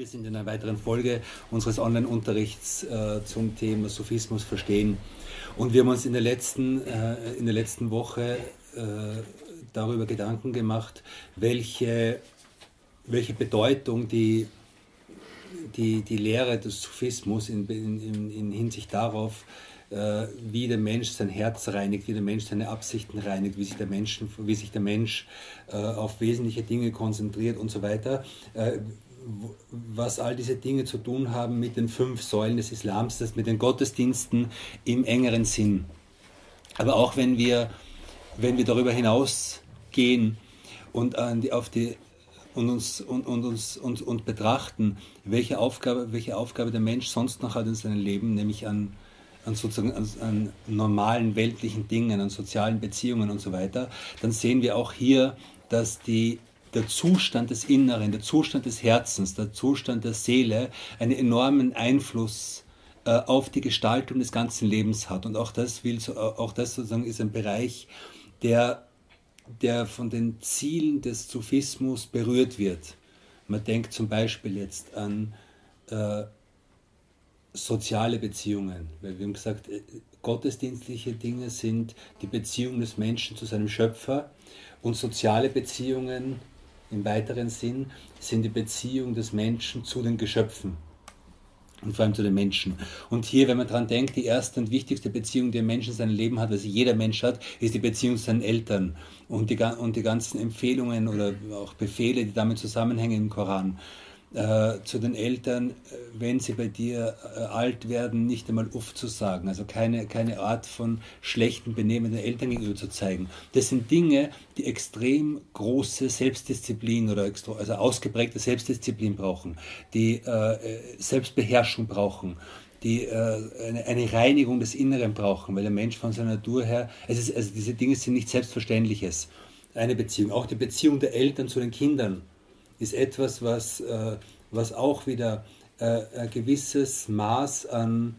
Wir sind in einer weiteren Folge unseres Online-Unterrichts äh, zum Thema Sophismus verstehen. Und wir haben uns in der letzten, äh, in der letzten Woche äh, darüber Gedanken gemacht, welche, welche Bedeutung die, die, die Lehre des Sophismus in, in, in Hinsicht darauf, äh, wie der Mensch sein Herz reinigt, wie der Mensch seine Absichten reinigt, wie sich der, Mensch, wie sich der Mensch äh, auf wesentliche Dinge konzentriert und so weiter äh, was all diese Dinge zu tun haben mit den fünf Säulen des Islams, das mit den Gottesdiensten im engeren Sinn. Aber auch wenn wir, wenn wir darüber hinausgehen und die, auf die und uns und, und uns und, und betrachten, welche Aufgabe, welche Aufgabe der Mensch sonst noch hat in seinem Leben, nämlich an, an sozusagen an, an normalen weltlichen Dingen, an sozialen Beziehungen und so weiter, dann sehen wir auch hier, dass die der Zustand des Inneren, der Zustand des Herzens, der Zustand der Seele einen enormen Einfluss äh, auf die Gestaltung des ganzen Lebens hat. Und auch das, will, äh, auch das sozusagen ist ein Bereich, der, der von den Zielen des Sufismus berührt wird. Man denkt zum Beispiel jetzt an äh, soziale Beziehungen, weil wir haben gesagt, äh, gottesdienstliche Dinge sind die Beziehung des Menschen zu seinem Schöpfer und soziale Beziehungen im weiteren Sinn sind die Beziehung des Menschen zu den Geschöpfen und vor allem zu den Menschen. Und hier, wenn man daran denkt, die erste und wichtigste Beziehung, die ein Mensch in seinem Leben hat, also jeder Mensch hat, ist die Beziehung zu seinen Eltern und die, und die ganzen Empfehlungen oder auch Befehle, die damit zusammenhängen im Koran äh, zu den Eltern, äh, wenn sie bei dir äh, alt werden, nicht einmal uff zu sagen. Also keine, keine Art von schlechten Benehmen den Eltern gegenüber zu zeigen. Das sind Dinge, die extrem große Selbstdisziplin oder extra, also ausgeprägte Selbstdisziplin brauchen, die äh, Selbstbeherrschung brauchen die äh, eine, eine, Reinigung des Inneren brauchen, weil der Mensch von seiner Natur her, es ist, also diese Dinge sind nicht Selbstverständliches. Eine Beziehung, auch die Beziehung der Eltern zu den Kindern ist etwas, was, äh, was auch wieder äh, ein gewisses Maß an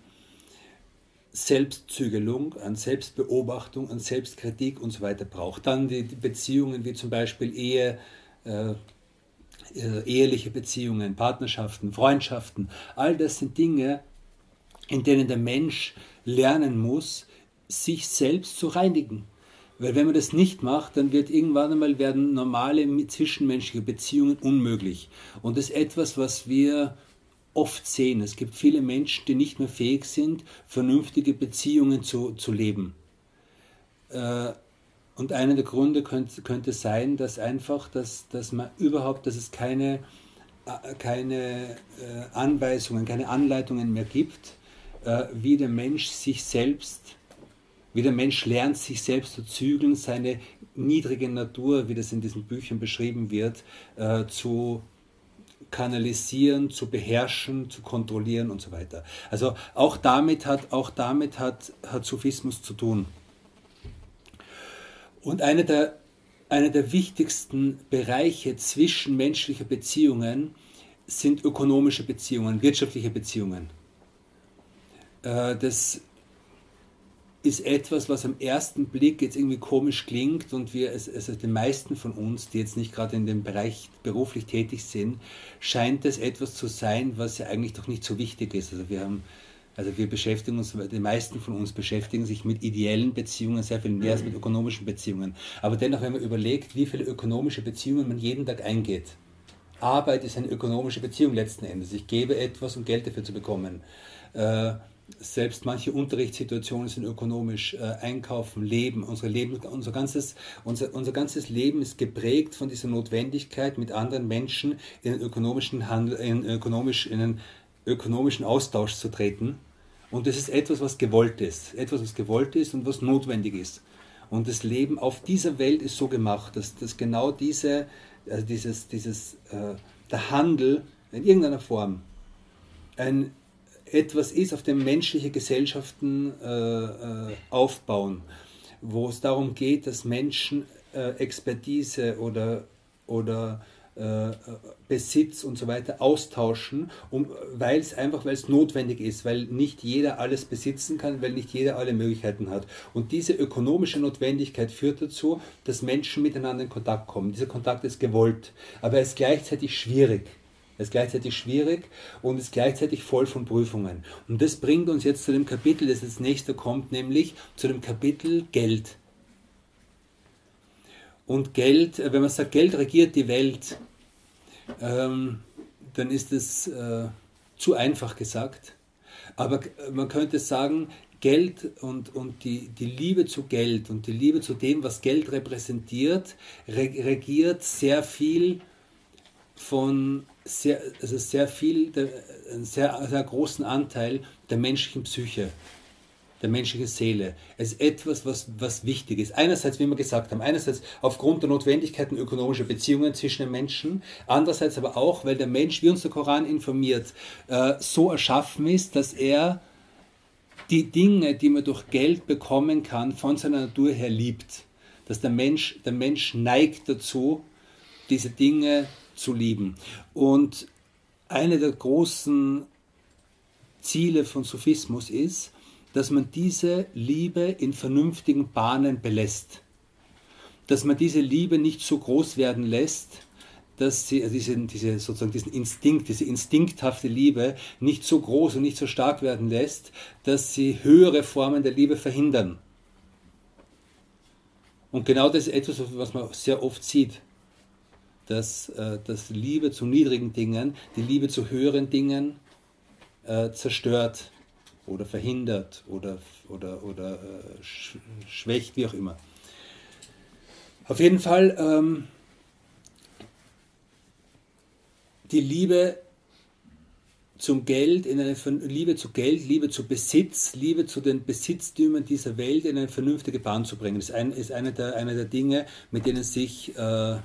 Selbstzügelung, an Selbstbeobachtung, an Selbstkritik und so weiter braucht. Dann die, die Beziehungen wie zum Beispiel Ehe, äh, äh, eheliche Beziehungen, Partnerschaften, Freundschaften, all das sind Dinge, in denen der Mensch lernen muss, sich selbst zu reinigen. Weil wenn man das nicht macht, dann wird irgendwann einmal werden normale zwischenmenschliche Beziehungen unmöglich. Und das ist etwas, was wir oft sehen. Es gibt viele Menschen, die nicht mehr fähig sind, vernünftige Beziehungen zu, zu leben. Äh, und einer der Gründe könnte, könnte sein, dass einfach, dass, dass man überhaupt, dass es keine, äh, keine äh, Anweisungen, keine Anleitungen mehr gibt, wie der Mensch sich selbst wie der Mensch lernt, sich selbst zu zügeln, seine niedrige Natur, wie das in diesen Büchern beschrieben wird, äh, zu kanalisieren, zu beherrschen, zu kontrollieren und so weiter. Also auch damit hat, auch damit hat, hat Sufismus zu tun. Und einer der, einer der wichtigsten Bereiche zwischenmenschlicher Beziehungen sind ökonomische Beziehungen, wirtschaftliche Beziehungen. Äh, das ist etwas, was am ersten Blick jetzt irgendwie komisch klingt und wir, es, also den meisten von uns, die jetzt nicht gerade in dem Bereich beruflich tätig sind, scheint es etwas zu sein, was ja eigentlich doch nicht so wichtig ist. Also wir haben, also wir beschäftigen uns, die meisten von uns beschäftigen sich mit ideellen Beziehungen sehr viel mehr als mit ökonomischen Beziehungen. Aber dennoch, wenn man überlegt, wie viele ökonomische Beziehungen man jeden Tag eingeht, Arbeit ist eine ökonomische Beziehung letzten Endes. Ich gebe etwas, um Geld dafür zu bekommen. Äh, selbst manche Unterrichtssituationen sind ökonomisch, äh, Einkaufen, Leben, unsere Leben unser, ganzes, unser, unser ganzes Leben ist geprägt von dieser Notwendigkeit, mit anderen Menschen in einen ökonomischen, Handel, in ökonomisch, in einen ökonomischen Austausch zu treten. Und das ist etwas, was gewollt ist, etwas, was gewollt ist und was notwendig ist. Und das Leben auf dieser Welt ist so gemacht, dass, dass genau diese, also dieses, dieses, äh, der Handel in irgendeiner Form ein etwas ist, auf dem menschliche Gesellschaften äh, äh, aufbauen, wo es darum geht, dass Menschen äh, Expertise oder, oder äh, Besitz und so weiter austauschen, um, weil es einfach, weil notwendig ist, weil nicht jeder alles besitzen kann, weil nicht jeder alle Möglichkeiten hat. Und diese ökonomische Notwendigkeit führt dazu, dass Menschen miteinander in Kontakt kommen. Dieser Kontakt ist gewollt, aber er ist gleichzeitig schwierig. Er ist gleichzeitig schwierig und ist gleichzeitig voll von Prüfungen. Und das bringt uns jetzt zu dem Kapitel, das als nächster kommt, nämlich zu dem Kapitel Geld. Und Geld, äh, wenn man sagt, Geld regiert die Welt, ähm, dann ist es äh, zu einfach gesagt. Aber man könnte sagen, Geld und, und die, die Liebe zu Geld und die Liebe zu dem, was Geld repräsentiert, regiert sehr viel von sehr, also sehr viel, einen sehr, sehr großen Anteil der menschlichen Psyche, der menschlichen Seele. Es ist etwas, was, was wichtig ist. Einerseits, wie wir gesagt haben, einerseits aufgrund der Notwendigkeiten ökonomischer Beziehungen zwischen den Menschen, andererseits aber auch, weil der Mensch, wie uns der Koran informiert, äh, so erschaffen ist, dass er die Dinge, die man durch Geld bekommen kann, von seiner Natur her liebt. Dass der Mensch, der Mensch neigt dazu, diese Dinge zu lieben. Und eine der großen Ziele von Sophismus ist, dass man diese Liebe in vernünftigen Bahnen belässt. Dass man diese Liebe nicht so groß werden lässt, dass sie also diese, diese, sozusagen diesen Instinkt, diese instinkthafte Liebe nicht so groß und nicht so stark werden lässt, dass sie höhere Formen der Liebe verhindern. Und genau das ist etwas, was man sehr oft sieht, dass, äh, dass Liebe zu niedrigen Dingen, die Liebe zu höheren Dingen äh, zerstört oder verhindert oder, oder, oder äh, schwächt, wie auch immer. Auf jeden Fall ähm, die Liebe zum Geld, in eine Liebe zu Geld, Liebe zu Besitz, Liebe zu den Besitztümern dieser Welt in eine vernünftige Bahn zu bringen. Ist, ein, ist eine, der, eine der Dinge, mit denen sich äh,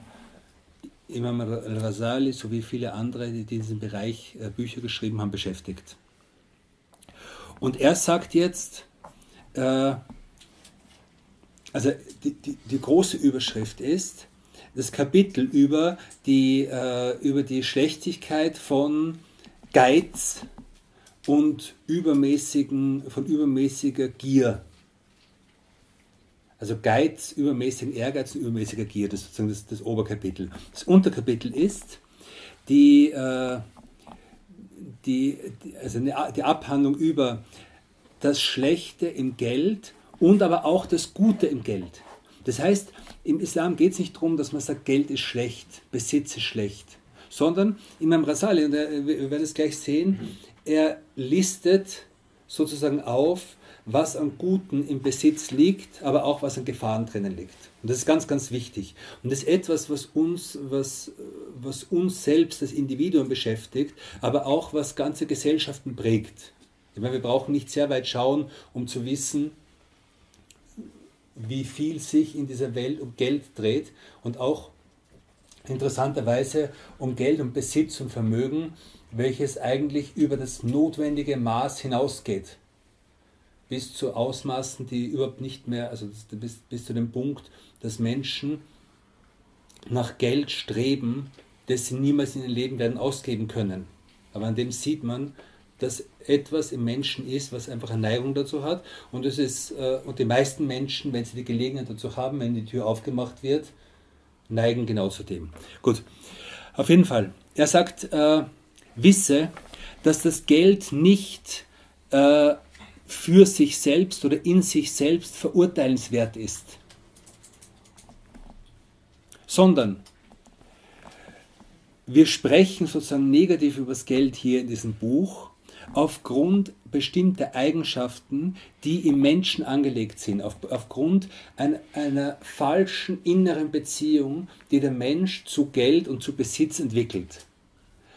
Imam al-Rasali sowie viele andere, die in diesem Bereich äh, Bücher geschrieben haben, beschäftigt. Und er sagt jetzt, äh, also die, die, die große Überschrift ist, das Kapitel über die, äh, über die Schlechtigkeit von Geiz und übermäßigen, von übermäßiger Gier. Also Geiz, übermäßigen Ehrgeiz und übermäßiger Gier, das ist sozusagen das, das Oberkapitel. Das Unterkapitel ist die, äh, die, also die Abhandlung über das Schlechte im Geld und aber auch das Gute im Geld. Das heißt, im Islam geht es nicht darum, dass man sagt, Geld ist schlecht, Besitz ist schlecht, sondern Imam Rasali, und wir werden es gleich sehen, er listet sozusagen auf, was an Guten im Besitz liegt, aber auch was an Gefahren drinnen liegt. Und das ist ganz, ganz wichtig. Und das ist etwas, was uns, was, was uns selbst, das Individuum beschäftigt, aber auch was ganze Gesellschaften prägt. Ich meine, wir brauchen nicht sehr weit schauen, um zu wissen, wie viel sich in dieser Welt um Geld dreht und auch interessanterweise um Geld und Besitz und Vermögen, welches eigentlich über das notwendige Maß hinausgeht. Bis zu Ausmaßen, die überhaupt nicht mehr, also bis, bis zu dem Punkt, dass Menschen nach Geld streben, das sie niemals in ihrem Leben werden ausgeben können. Aber an dem sieht man, dass etwas im Menschen ist, was einfach eine Neigung dazu hat. Und, es ist, äh, und die meisten Menschen, wenn sie die Gelegenheit dazu haben, wenn die Tür aufgemacht wird, neigen genau zu dem. Gut, auf jeden Fall. Er sagt, äh, wisse, dass das Geld nicht äh, für sich selbst oder in sich selbst verurteilenswert ist, sondern wir sprechen sozusagen negativ über das Geld hier in diesem Buch aufgrund bestimmter Eigenschaften, die im Menschen angelegt sind, auf, aufgrund ein, einer falschen inneren Beziehung, die der Mensch zu Geld und zu Besitz entwickelt.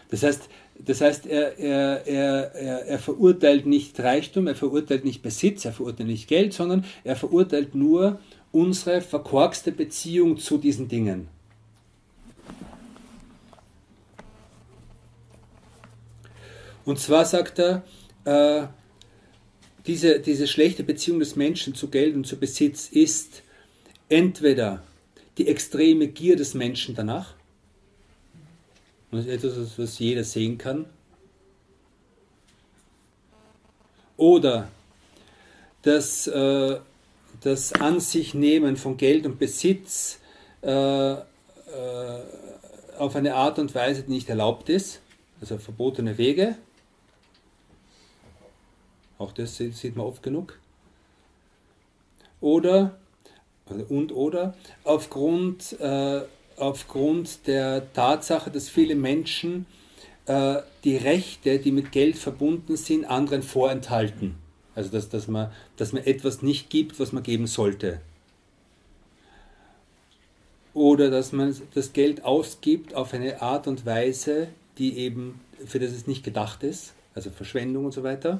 Das heißt, das heißt er, er, er, er, er verurteilt nicht Reichtum, er verurteilt nicht Besitz, er verurteilt nicht Geld, sondern er verurteilt nur unsere verkorkste Beziehung zu diesen Dingen. Und zwar sagt er, äh, diese, diese schlechte Beziehung des Menschen zu Geld und zu Besitz ist entweder die extreme Gier des Menschen danach, das ist etwas, was jeder sehen kann, oder das, äh, das An sich nehmen von Geld und Besitz äh, äh, auf eine Art und Weise, die nicht erlaubt ist also verbotene Wege. Auch das sieht man oft genug. Oder, also und oder, aufgrund, äh, aufgrund der Tatsache, dass viele Menschen äh, die Rechte, die mit Geld verbunden sind, anderen vorenthalten. Also dass, dass, man, dass man etwas nicht gibt, was man geben sollte. Oder dass man das Geld ausgibt auf eine Art und Weise, die eben, für das es nicht gedacht ist, also Verschwendung und so weiter.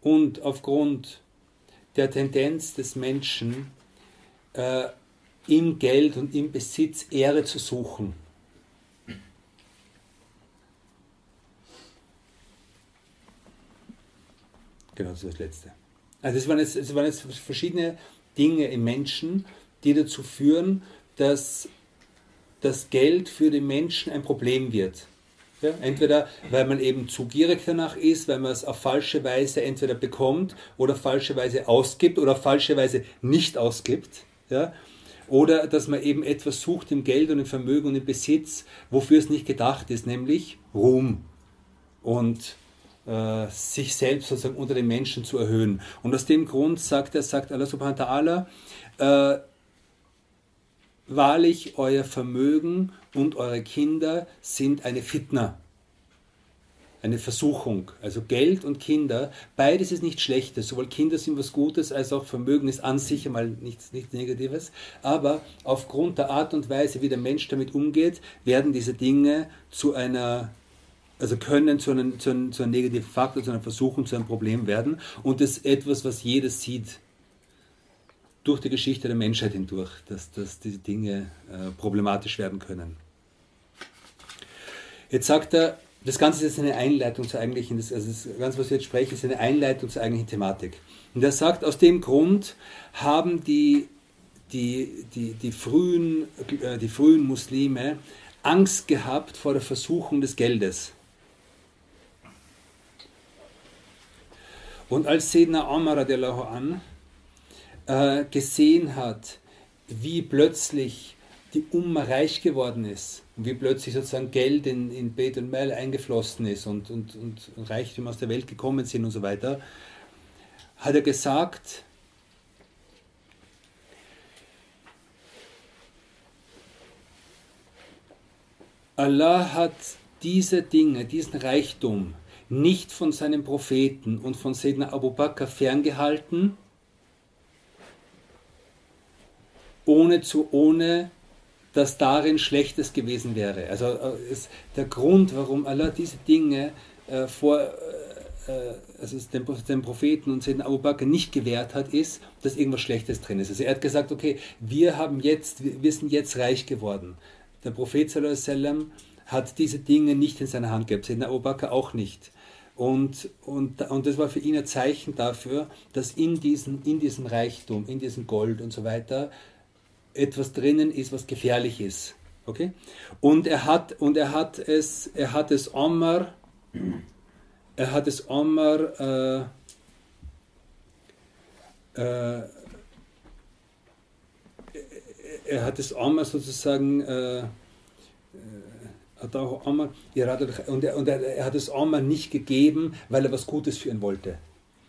Und aufgrund der Tendenz des Menschen, äh, im Geld und im Besitz Ehre zu suchen. Genau, das ist das Letzte. Also es waren jetzt, waren jetzt verschiedene Dinge im Menschen, die dazu führen, dass das Geld für den Menschen ein Problem wird. Ja, entweder weil man eben zu gierig danach ist, weil man es auf falsche Weise entweder bekommt oder falsche Weise ausgibt oder falsche Weise nicht ausgibt. Ja, oder dass man eben etwas sucht im Geld und im Vermögen und im Besitz, wofür es nicht gedacht ist, nämlich Ruhm und äh, sich selbst sozusagen unter den Menschen zu erhöhen. Und aus dem Grund sagt er, sagt Allah subhanahu wa ta'ala, äh, wahrlich euer Vermögen und eure Kinder sind eine Fitna, eine Versuchung. Also Geld und Kinder, beides ist nichts Schlechtes. Sowohl Kinder sind was Gutes, als auch Vermögen ist an sich einmal nichts, nichts Negatives. Aber aufgrund der Art und Weise, wie der Mensch damit umgeht, werden diese Dinge zu einer also können zu einem, zu, einem, zu einem negativen Faktor, zu einer Versuchung, zu einem Problem werden. Und das ist etwas, was jeder sieht durch die Geschichte der Menschheit hindurch, dass, dass diese Dinge äh, problematisch werden können. Jetzt sagt er, das Ganze ist jetzt eine Einleitung zur eigentlichen, also das Ganze, was wir jetzt sprechen, ist eine Einleitung zur eigentlichen Thematik. Und er sagt, aus dem Grund haben die, die, die, die, frühen, äh, die frühen Muslime Angst gehabt vor der Versuchung des Geldes. Und als Sedna Omar an äh, gesehen hat, wie plötzlich die Umma reich geworden ist. Und wie plötzlich sozusagen Geld in, in Bet und Mel eingeflossen ist und, und, und Reichtümer aus der Welt gekommen sind und so weiter, hat er gesagt, Allah hat diese Dinge, diesen Reichtum nicht von seinen Propheten und von Sedna Abu Bakr ferngehalten, ohne, zu, ohne dass darin Schlechtes gewesen wäre. Also äh, der Grund, warum Allah diese Dinge äh, vor äh, äh also den, den, Propheten und Sedna Abu Bakr nicht gewährt hat, ist, dass irgendwas Schlechtes drin ist. Also er hat gesagt, okay, wir haben jetzt, wir sind jetzt reich geworden. Der Prophet sallam, hat diese Dinge nicht in seiner Hand gehabt, Sedna Abu Bakr auch nicht. Und, und, und das war für ihn ein Zeichen dafür, dass in, diesen, in diesem Reichtum, in diesem Gold und so weiter etwas drinnen ist, was gefährlich ist. Okay? Und er hat, und er hat es, er hat es Omar, er hat es Omar, äh, äh, er hat es Omar sozusagen äh, hat auch Omar, und, er, und er, er hat es Omar nicht gegeben, weil er was Gutes für ihn wollte.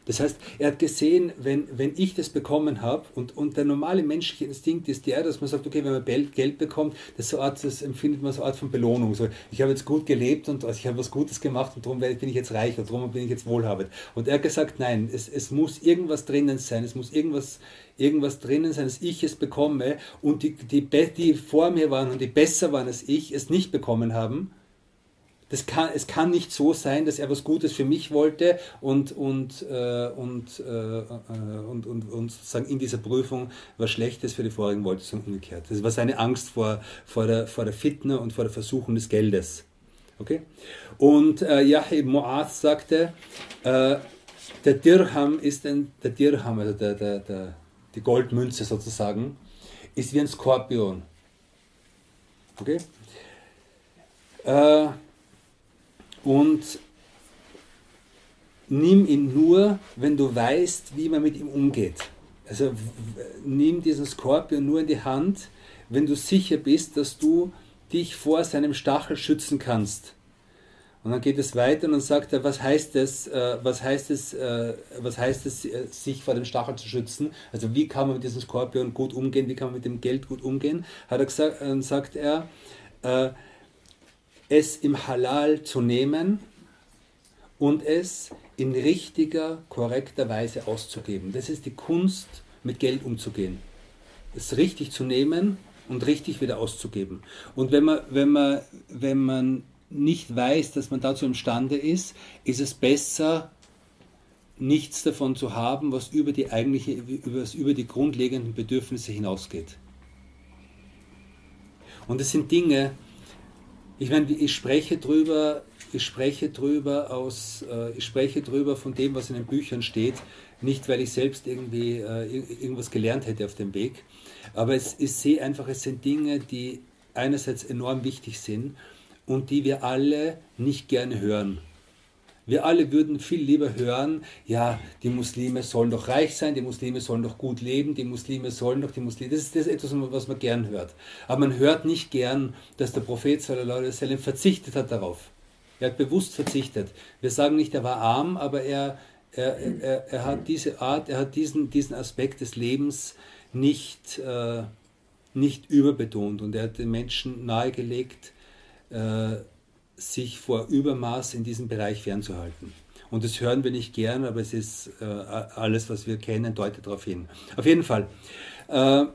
Das heißt, er hat gesehen, wenn, wenn ich das bekommen habe, und, und der normale menschliche Instinkt ist der, dass man sagt, okay, wenn man Geld bekommt, das, so Art, das empfindet man so eine Art von Belohnung. So, ich habe jetzt gut gelebt und also ich habe was Gutes gemacht und darum bin ich jetzt reich und darum bin ich jetzt wohlhabend. Und er hat gesagt, nein, es, es muss irgendwas drinnen sein, es muss irgendwas, irgendwas drinnen sein, dass ich es bekomme und die, die, die vor mir waren und die besser waren als ich, es nicht bekommen haben das kann, es kann nicht so sein, dass er was Gutes für mich wollte und, und, äh, und, äh, äh, und, und, und sozusagen in dieser Prüfung was Schlechtes für die vorigen wollte, sondern umgekehrt. Das war seine Angst vor, vor, der, vor der Fitne und vor der Versuchung des Geldes. Okay? Und äh, Yahya Mu'az sagte, äh, der Dirham ist ein, der Dirham, also der, der, der, die Goldmünze sozusagen, ist wie ein Skorpion. Okay? Äh, und nimm ihn nur, wenn du weißt, wie man mit ihm umgeht. Also nimm diesen Skorpion nur in die Hand, wenn du sicher bist, dass du dich vor seinem Stachel schützen kannst. Und dann geht es weiter und dann sagt er, was heißt es, äh, was heißt es, äh, was heißt es, äh, sich vor dem Stachel zu schützen? Also wie kann man mit diesem Skorpion gut umgehen, wie kann man mit dem Geld gut umgehen? Hat er gesagt, sagt er, äh, es im Halal zu nehmen und es in richtiger, korrekter Weise auszugeben. Das ist die Kunst, mit Geld umzugehen. Es richtig zu nehmen und richtig wieder auszugeben. Und wenn man, wenn man, wenn man nicht weiß, dass man dazu imstande ist, ist es besser, nichts davon zu haben, was über die eigentliche, was über die grundlegenden Bedürfnisse hinausgeht. Und es sind Dinge, ich meine, ich spreche drüber, ich spreche drüber aus, äh, ich spreche drüber von dem, was in den Büchern steht, nicht weil ich selbst irgendwie äh, irgendwas gelernt hätte auf dem Weg, aber es, ich sehe einfach, es sind Dinge, die einerseits enorm wichtig sind und die wir alle nicht gerne hören. Wir alle würden viel lieber hören, ja, die Muslime sollen doch reich sein, die Muslime sollen doch gut leben, die Muslime sollen doch die Muslime. Das ist, das ist etwas, was man gern hört. Aber man hört nicht gern, dass der Prophet sallallahu alaihi wasallam verzichtet hat darauf. Er hat bewusst verzichtet. Wir sagen nicht, er war arm, aber er, er, er, er hat diese Art, er hat diesen, diesen Aspekt des Lebens nicht, äh, nicht überbetont und er hat den Menschen nahegelegt, äh, sich vor Übermaß in diesem Bereich fernzuhalten. Und das hören wir nicht gern, aber es ist äh, alles, was wir kennen, deutet darauf hin. Auf jeden Fall. Äh,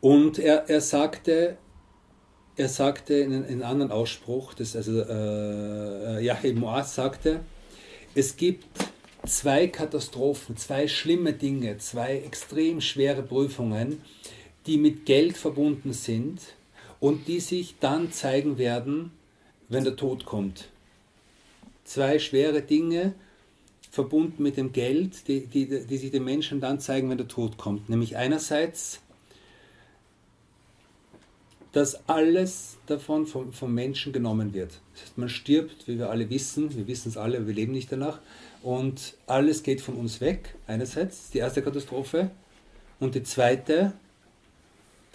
und er, er sagte, er sagte in, in einem anderen Ausspruch, das also äh, Yahya Muaz sagte, es gibt zwei Katastrophen, zwei schlimme Dinge, zwei extrem schwere Prüfungen, die mit Geld verbunden sind und die sich dann zeigen werden, wenn der Tod kommt. Zwei schwere Dinge verbunden mit dem Geld, die, die, die sich den Menschen dann zeigen, wenn der Tod kommt. Nämlich einerseits, dass alles davon vom, vom Menschen genommen wird. Das heißt, man stirbt, wie wir alle wissen, wir wissen es alle, wir leben nicht danach, und alles geht von uns weg, einerseits, die erste Katastrophe. Und die zweite,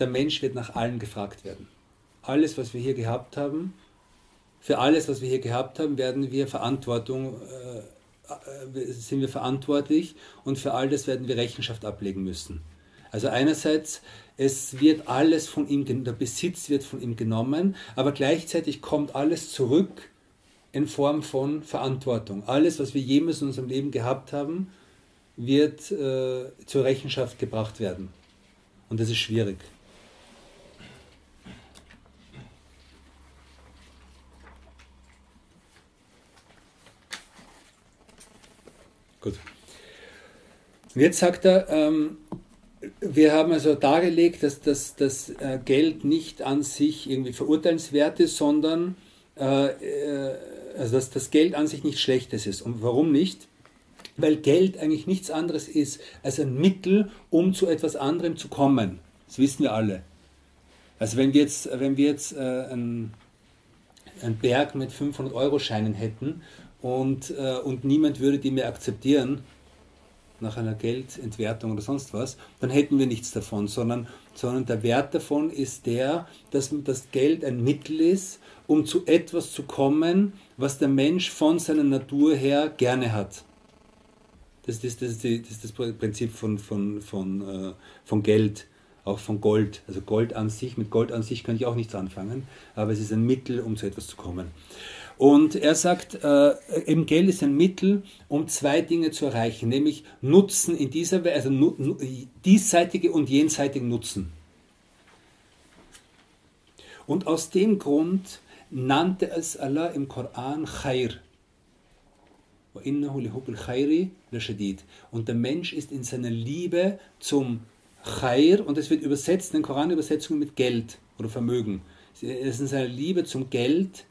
der Mensch wird nach allen gefragt werden. Alles, was wir hier gehabt haben, für alles, was wir hier gehabt haben, werden wir Verantwortung, äh, äh, sind wir verantwortlich und für all das werden wir Rechenschaft ablegen müssen. Also einerseits, es wird alles von ihm, der Besitz wird von ihm genommen, aber gleichzeitig kommt alles zurück in Form von Verantwortung. Alles, was wir jemals in unserem Leben gehabt haben, wird äh, zur Rechenschaft gebracht werden. Und das ist schwierig. Gut. Und jetzt sagt er, ähm, wir haben also dargelegt, dass das, das äh, Geld nicht an sich irgendwie verurteilenswert ist, sondern äh, äh, also dass das Geld an sich nichts Schlechtes ist. Und warum nicht? Weil Geld eigentlich nichts anderes ist als ein Mittel, um zu etwas anderem zu kommen. Das wissen wir alle. Also wenn wir jetzt, wenn wir jetzt äh, einen, einen Berg mit 500-Euro-Scheinen hätten und, äh, und niemand würde die mehr akzeptieren, nach einer Geldentwertung oder sonst was, dann hätten wir nichts davon, sondern, sondern der Wert davon ist der, dass das Geld ein Mittel ist, um zu etwas zu kommen, was der Mensch von seiner Natur her gerne hat. Das, das, das, die, das ist das Prinzip von, von, von, äh, von Geld, auch von Gold. Also Gold an sich, mit Gold an sich kann ich auch nichts anfangen, aber es ist ein Mittel, um zu etwas zu kommen. Und er sagt, äh, eben Geld ist ein Mittel, um zwei Dinge zu erreichen, nämlich Nutzen in dieser Weise, also nu, nu, diesseitige und jenseitige Nutzen. Und aus dem Grund nannte es Allah im Koran Khair. Und der Mensch ist in seiner Liebe zum Khair, und es wird übersetzt in den Koranübersetzungen mit Geld oder Vermögen. Er ist in seiner Liebe zum Geld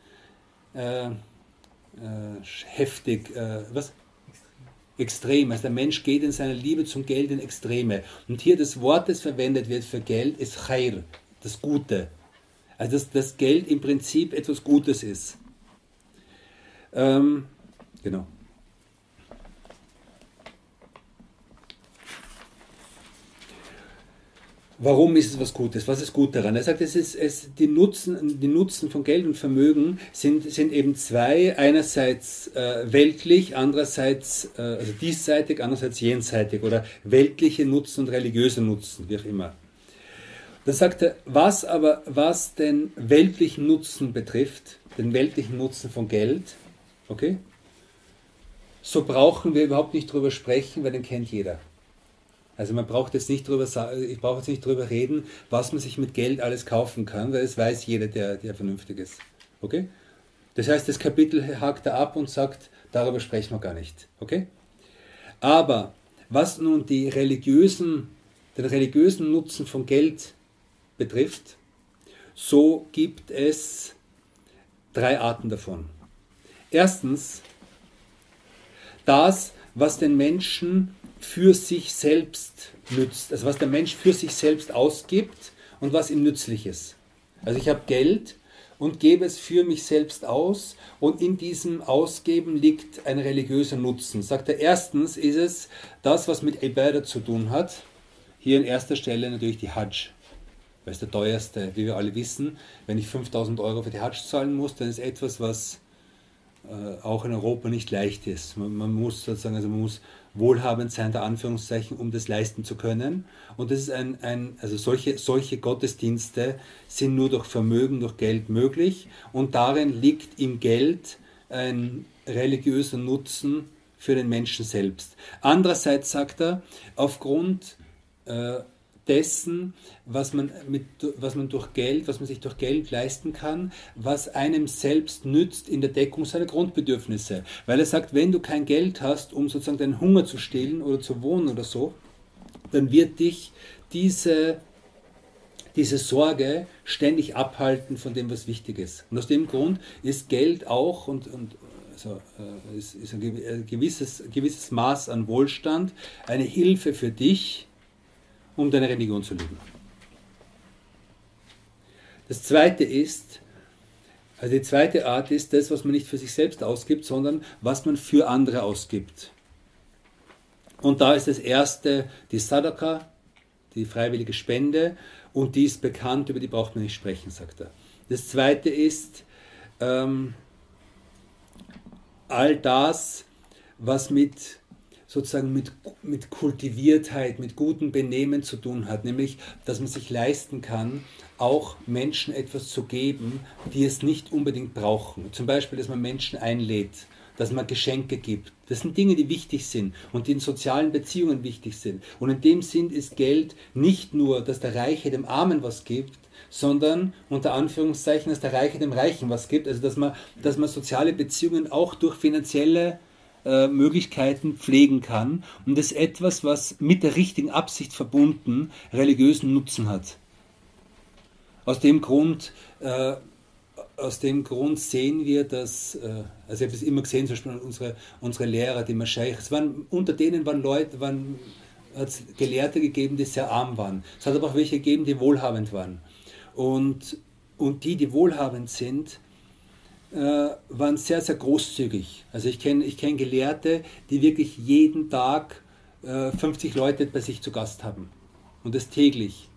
äh, äh, heftig, äh, was? Extrem. Also der Mensch geht in seiner Liebe zum Geld in Extreme. Und hier das Wort, das verwendet wird für Geld, ist Khair, das Gute. Also dass das Geld im Prinzip etwas Gutes ist. Ähm, genau. Warum ist es was Gutes? Was ist gut daran? Er sagt, es ist, es, die, Nutzen, die Nutzen von Geld und Vermögen sind, sind eben zwei. Einerseits äh, weltlich, andererseits, äh, also diesseitig, andererseits jenseitig oder weltliche Nutzen und religiöse Nutzen, wie auch immer. Dann sagt er, was aber, was den weltlichen Nutzen betrifft, den weltlichen Nutzen von Geld, okay, so brauchen wir überhaupt nicht drüber sprechen, weil den kennt jeder. Also man braucht jetzt nicht drüber, ich brauche jetzt nicht drüber reden, was man sich mit Geld alles kaufen kann, weil es weiß jeder, der, der vernünftig ist. Okay? Das heißt, das Kapitel hakt er ab und sagt, darüber sprechen wir gar nicht. Okay? Aber was nun die religiösen, den religiösen Nutzen von Geld betrifft, so gibt es drei Arten davon. Erstens, das, was den Menschen für sich selbst nützt, also was der Mensch für sich selbst ausgibt und was ihm nützlich ist. Also ich habe Geld und gebe es für mich selbst aus und in diesem Ausgeben liegt ein religiöser Nutzen. Sagt er, erstens ist es das, was mit Ibadah zu tun hat. Hier in erster Stelle natürlich die Hajj. Weil es der teuerste, wie wir alle wissen. Wenn ich 5000 Euro für die Hajj zahlen muss, dann ist etwas, was äh, auch in Europa nicht leicht ist. Man, man, muss sozusagen, also man muss wohlhabend sein, der Anführungszeichen, um das leisten zu können. Und das ist ein, ein also solche, solche Gottesdienste sind nur durch Vermögen, durch Geld möglich. Und darin liegt im Geld ein religiöser Nutzen für den Menschen selbst. Andererseits sagt er, aufgrund äh, dessen, was man, mit, was man durch Geld, was man sich durch Geld leisten kann, was einem selbst nützt in der Deckung seiner Grundbedürfnisse. Weil er sagt, wenn du kein Geld hast, um sozusagen deinen Hunger zu stillen oder zu wohnen oder so, dann wird dich diese, diese Sorge ständig abhalten von dem, was wichtig ist. Und aus dem Grund ist Geld auch und, und also, äh, ist, ist ein gewisses, gewisses Maß an Wohlstand eine Hilfe für dich, um deine Religion zu leben. Das zweite ist, also die zweite Art ist das, was man nicht für sich selbst ausgibt, sondern was man für andere ausgibt. Und da ist das erste die Sadaka, die freiwillige Spende, und die ist bekannt, über die braucht man nicht sprechen, sagt er. Das zweite ist ähm, all das, was mit sozusagen mit, mit Kultiviertheit, mit gutem Benehmen zu tun hat, nämlich dass man sich leisten kann, auch Menschen etwas zu geben, die es nicht unbedingt brauchen. Zum Beispiel, dass man Menschen einlädt, dass man Geschenke gibt. Das sind Dinge, die wichtig sind und die in sozialen Beziehungen wichtig sind. Und in dem Sinn ist Geld nicht nur, dass der Reiche dem Armen was gibt, sondern unter Anführungszeichen, dass der Reiche dem Reichen was gibt. Also dass man, dass man soziale Beziehungen auch durch finanzielle äh, Möglichkeiten pflegen kann und das ist etwas, was mit der richtigen Absicht verbunden religiösen Nutzen hat. Aus dem Grund, äh, aus dem Grund sehen wir, dass, äh, also ich habe es immer gesehen, zum Beispiel unsere, unsere Lehrer, die Mascheichs, waren, unter denen waren Leute, waren, hat es Gelehrte gegeben, die sehr arm waren. Es hat aber auch welche gegeben, die wohlhabend waren. Und, und die, die wohlhabend sind, waren sehr, sehr großzügig. Also ich kenne ich kenn Gelehrte, die wirklich jeden Tag äh, 50 Leute bei sich zu Gast haben. Und das täglich.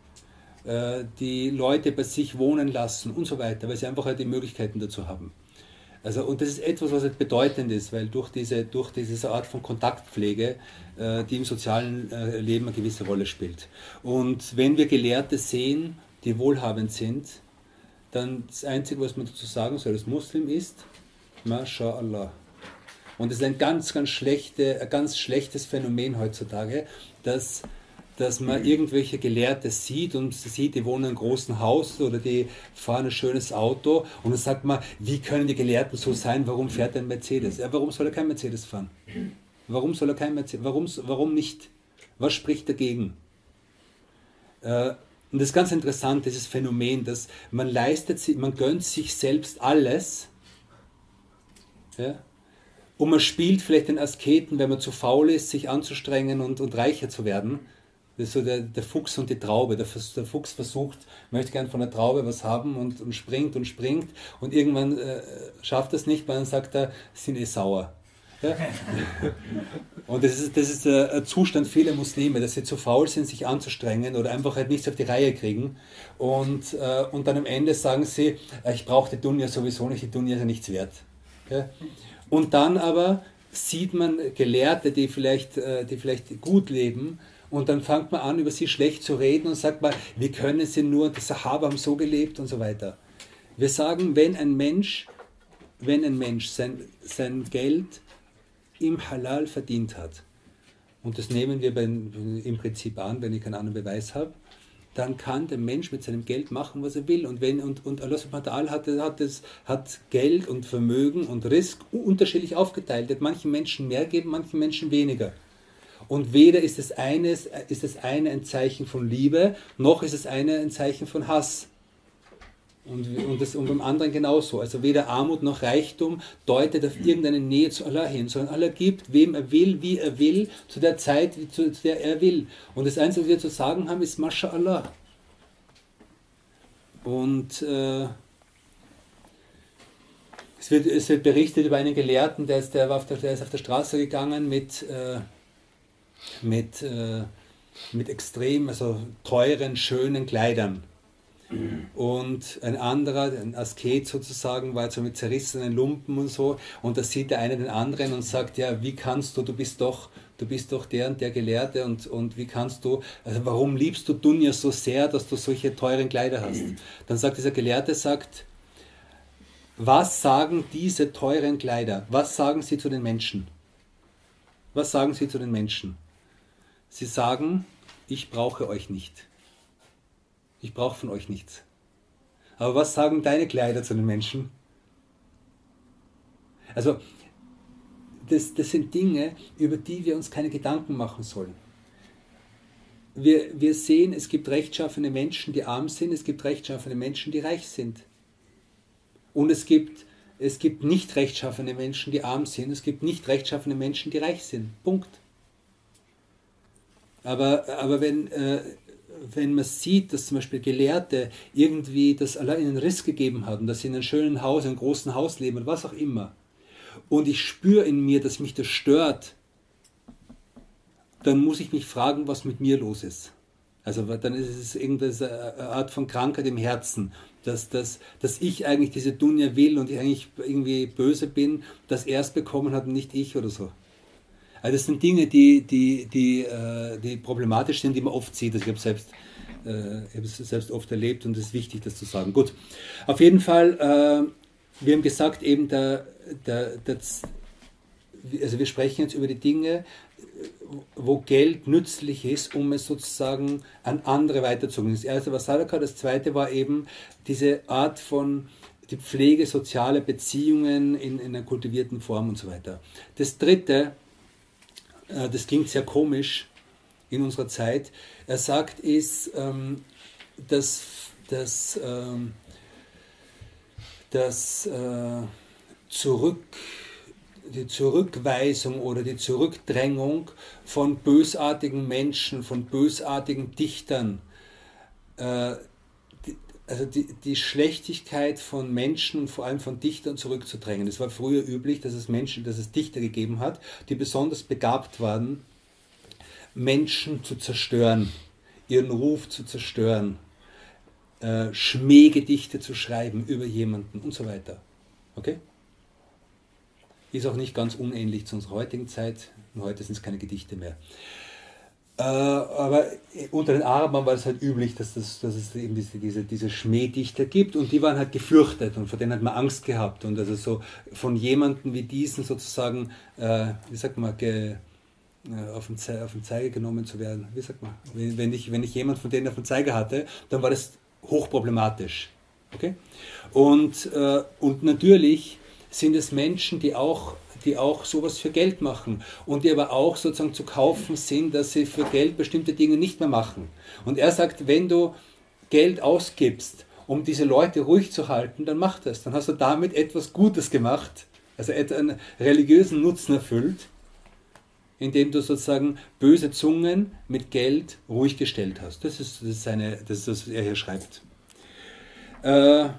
Äh, die Leute bei sich wohnen lassen und so weiter, weil sie einfach halt die Möglichkeiten dazu haben. Also, und das ist etwas, was halt bedeutend ist, weil durch diese, durch diese Art von Kontaktpflege, äh, die im sozialen äh, Leben eine gewisse Rolle spielt. Und wenn wir Gelehrte sehen, die wohlhabend sind, dann das Einzige, was man dazu sagen soll als Muslim ist, MashaAllah. Und es ist ein ganz, ganz, schlechte, ein ganz schlechtes Phänomen heutzutage, dass, dass man irgendwelche Gelehrte sieht und sieht, die wohnen in einem großen Haus oder die fahren ein schönes Auto und dann sagt man, wie können die Gelehrten so sein, warum fährt er ein Mercedes? Ja, warum soll er kein Mercedes fahren? Warum soll er kein Mercedes? Warum, warum nicht? Was spricht dagegen? Äh, und das ist ganz interessant, dieses Phänomen, dass man leistet, man gönnt sich selbst alles. Ja? Und man spielt vielleicht den Asketen, wenn man zu faul ist, sich anzustrengen und, und reicher zu werden. Das ist so der, der Fuchs und die Traube. Der, der Fuchs versucht, möchte gern von der Traube was haben und, und springt und springt und irgendwann äh, schafft er es nicht, weil dann sagt er, sind eh sauer. Und das ist, das ist ein Zustand vieler Muslime, dass sie zu faul sind, sich anzustrengen oder einfach halt nichts auf die Reihe kriegen. Und, äh, und dann am Ende sagen sie, äh, ich brauche die Dunja sowieso nicht, die Dunja ist ja nichts wert. Und dann aber sieht man Gelehrte, die vielleicht, äh, die vielleicht gut leben, und dann fängt man an, über sie schlecht zu reden und sagt mal, wie können sie nur, die Sahaba haben so gelebt und so weiter. Wir sagen, wenn ein Mensch, wenn ein Mensch sein, sein Geld im Halal verdient hat, und das nehmen wir im Prinzip an, wenn ich keinen anderen Beweis habe, dann kann der Mensch mit seinem Geld machen, was er will. Und, wenn, und, und Allah subhanahu hat, hat, das, hat Geld und Vermögen und Risk unterschiedlich aufgeteilt. Er hat manchen Menschen mehr geben, manchen Menschen weniger. Und weder ist das, eine, ist das eine ein Zeichen von Liebe, noch ist es eine ein Zeichen von Hass. Und, und, das, und beim anderen genauso. Also weder Armut noch Reichtum deutet auf irgendeine Nähe zu Allah hin, sondern Allah gibt, wem er will, wie er will, zu der Zeit, zu, zu der er will. Und das Einzige, was wir zu sagen haben, ist MashaAllah. Und äh, es, wird, es wird berichtet über einen Gelehrten, der ist, der, war auf der, der ist auf der Straße gegangen mit, äh, mit, äh, mit extrem also teuren, schönen Kleidern. Und ein anderer, ein Asket sozusagen, war so mit zerrissenen Lumpen und so. Und da sieht der eine den anderen und sagt, ja, wie kannst du, du bist doch, du bist doch der und der Gelehrte und, und wie kannst du, also warum liebst du Dunja so sehr, dass du solche teuren Kleider hast? Dann sagt dieser Gelehrte, sagt, was sagen diese teuren Kleider? Was sagen sie zu den Menschen? Was sagen sie zu den Menschen? Sie sagen, ich brauche euch nicht. Ich brauche von euch nichts. Aber was sagen deine Kleider zu den Menschen? Also, das, das sind Dinge, über die wir uns keine Gedanken machen sollen. Wir, wir sehen, es gibt rechtschaffene Menschen, die arm sind, es gibt rechtschaffene Menschen, die reich sind. Und es gibt, es gibt nicht rechtschaffene Menschen, die arm sind, es gibt nicht rechtschaffene Menschen, die reich sind. Punkt. Aber, aber wenn, äh, wenn man sieht, dass zum Beispiel Gelehrte irgendwie das allein einen Riss gegeben haben, dass sie in einem schönen Haus, in einem großen Haus leben oder was auch immer, und ich spüre in mir, dass mich das stört, dann muss ich mich fragen, was mit mir los ist. Also dann ist es irgendeine Art von Krankheit im Herzen, dass, dass, dass ich eigentlich diese Dunja will und ich eigentlich irgendwie böse bin, dass er es bekommen hat und nicht ich oder so. Also das sind Dinge, die, die, die, äh, die problematisch sind, die man oft sieht. Also ich habe selbst, äh, ich es selbst oft erlebt und es ist wichtig, das zu sagen. Gut, auf jeden Fall, äh, wir haben gesagt, eben der, der, der, also wir sprechen jetzt über die Dinge, wo Geld nützlich ist, um es sozusagen an andere weiterzugeben. Das erste war Sadaka, das zweite war eben diese Art von die Pflege sozialer Beziehungen in, in einer kultivierten Form und so weiter. Das dritte das klingt sehr komisch in unserer Zeit. Er sagt, ist, ähm, dass, dass, ähm, dass äh, Zurück, die Zurückweisung oder die Zurückdrängung von bösartigen Menschen, von bösartigen Dichtern, äh, also die, die Schlechtigkeit von Menschen und vor allem von Dichtern zurückzudrängen. Es war früher üblich, dass es Menschen, dass es Dichter gegeben hat, die besonders begabt waren, Menschen zu zerstören, ihren Ruf zu zerstören, äh, Schmähgedichte zu schreiben über jemanden und so weiter. Okay? Ist auch nicht ganz unähnlich zu unserer heutigen Zeit. heute sind es keine Gedichte mehr. Äh, aber unter den Arabern war es halt üblich, dass, das, dass es eben diese, diese, diese Schmähdichter gibt und die waren halt gefürchtet und vor denen hat man Angst gehabt. Und also so von jemandem wie diesen sozusagen, äh, wie sagt man, ge, äh, auf, den auf den Zeiger genommen zu werden. Wie sagt man? Wenn, wenn, ich, wenn ich jemand von denen auf den Zeiger hatte, dann war das hochproblematisch. Okay? Und, äh, und natürlich sind es Menschen, die auch die auch sowas für Geld machen und die aber auch sozusagen zu kaufen sind, dass sie für Geld bestimmte Dinge nicht mehr machen. Und er sagt, wenn du Geld ausgibst, um diese Leute ruhig zu halten, dann mach das. Dann hast du damit etwas Gutes gemacht, also einen religiösen Nutzen erfüllt, indem du sozusagen böse Zungen mit Geld ruhig gestellt hast. Das ist, das ist, seine, das ist was er hier schreibt. Äh,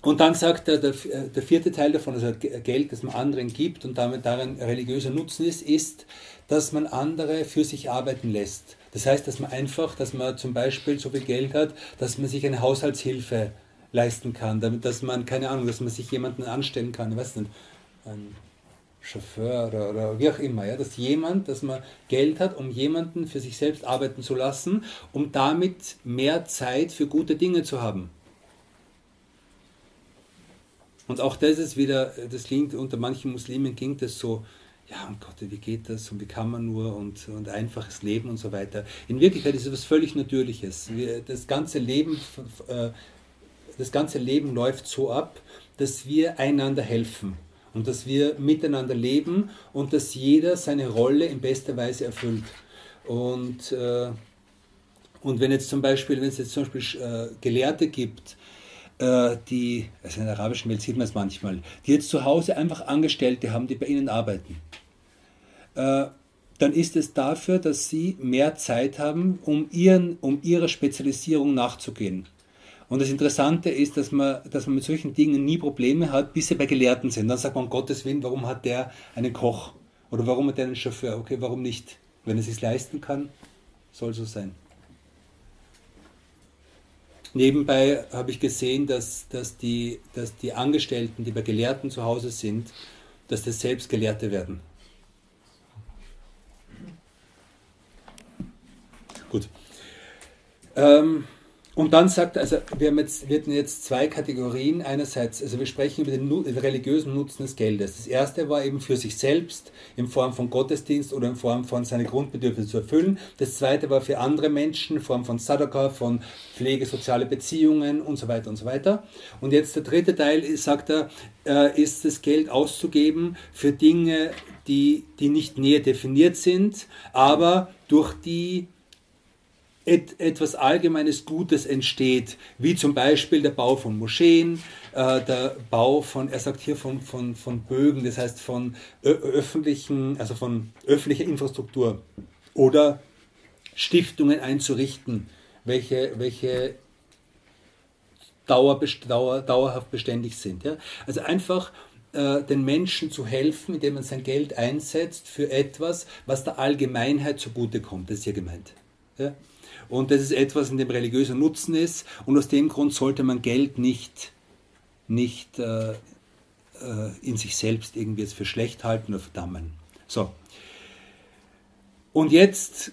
Und dann sagt er, der, der, vierte Teil davon, also Geld, das man anderen gibt und damit darin religiöser Nutzen ist, ist, dass man andere für sich arbeiten lässt. Das heißt, dass man einfach, dass man zum Beispiel so viel Geld hat, dass man sich eine Haushaltshilfe leisten kann, damit, dass man, keine Ahnung, dass man sich jemanden anstellen kann, weiß nicht, ein Chauffeur oder, oder wie auch immer, ja, dass jemand, dass man Geld hat, um jemanden für sich selbst arbeiten zu lassen, um damit mehr Zeit für gute Dinge zu haben. Und auch das ist wieder, das klingt, unter manchen Muslimen klingt das so, ja, um Gott, wie geht das und wie kann man nur und, und einfaches Leben und so weiter. In Wirklichkeit ist es etwas völlig Natürliches. Wir, das, ganze Leben, äh, das ganze Leben läuft so ab, dass wir einander helfen und dass wir miteinander leben und dass jeder seine Rolle in bester Weise erfüllt. Und, äh, und wenn jetzt zum Beispiel, wenn es jetzt zum Beispiel äh, Gelehrte gibt, die, also in der arabischen Welt sieht man es manchmal, die jetzt zu Hause einfach Angestellte haben, die bei ihnen arbeiten, äh, dann ist es dafür, dass sie mehr Zeit haben, um, ihren, um ihrer Spezialisierung nachzugehen. Und das Interessante ist, dass man, dass man mit solchen Dingen nie Probleme hat, bis sie bei Gelehrten sind. Dann sagt man, um Gottes Willen, warum hat der einen Koch? Oder warum hat der einen Chauffeur? Okay, warum nicht? Wenn er es sich leisten kann, soll so sein. Nebenbei habe ich gesehen, dass, dass, die, dass die Angestellten, die bei Gelehrten zu Hause sind, dass das selbst Gelehrte werden. Gut. Ähm, und dann sagt er, also wir haben jetzt, wir hatten jetzt zwei Kategorien. Einerseits, also wir sprechen über den, den, religiösen Nutzen des Geldes. Das erste war eben für sich selbst in Form von Gottesdienst oder in Form von seine Grundbedürfnisse zu erfüllen. Das zweite war für andere Menschen in Form von Sadaka, von Pflege, soziale Beziehungen und so weiter und so weiter. Und jetzt der dritte Teil, sagt er, äh, ist das Geld auszugeben für Dinge, die, die nicht näher definiert sind, aber durch die et, etwas allgemeines Gutes entsteht, wie zum Beispiel der Bau von Moscheen, äh, der Bau von, er sagt hier von, von, von Bögen, das heißt von öffentlichen, also von öffentlicher Infrastruktur oder Stiftungen einzurichten, welche, welche dauer, dauer, dauerhaft beständig sind. Ja? Also einfach äh, den Menschen zu helfen, indem man sein Geld einsetzt für etwas, was der Allgemeinheit zugutekommt. Das ist hier gemeint. Ja? Und das ist etwas, in dem religiöser Nutzen ist. Und aus dem Grund sollte man Geld nicht, nicht äh, äh, in sich selbst irgendwie jetzt für schlecht halten oder verdammen. So. Und jetzt,